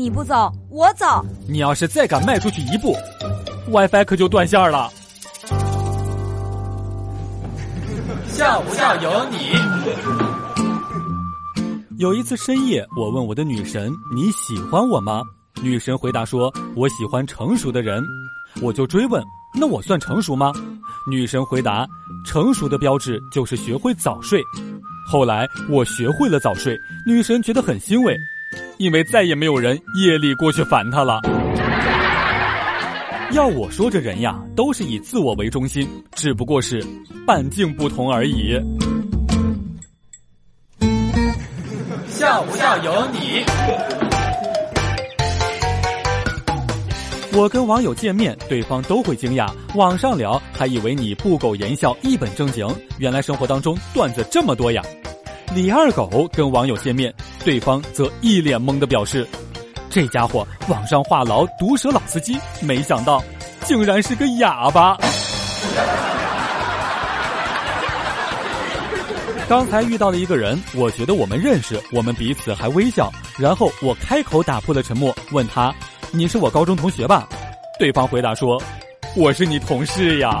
你不走，我走。你要是再敢迈出去一步，WiFi 可就断线了。笑不笑由你。有一次深夜，我问我的女神：“你喜欢我吗？”女神回答说：“我喜欢成熟的人。”我就追问：“那我算成熟吗？”女神回答：“成熟的标志就是学会早睡。”后来我学会了早睡，女神觉得很欣慰，因为再也没有人夜里过去烦他了。要我说，这人呀，都是以自我为中心，只不过是半径不同而已。笑不笑由你。我跟网友见面，对方都会惊讶，网上聊还以为你不苟言笑、一本正经，原来生活当中段子这么多呀。李二狗跟网友见面，对方则一脸懵的表示：“这家伙网上话痨、毒舌老司机，没想到竟然是个哑巴。”刚才遇到了一个人，我觉得我们认识，我们彼此还微笑，然后我开口打破了沉默，问他。你是我高中同学吧？对方回答说：“我是你同事呀。”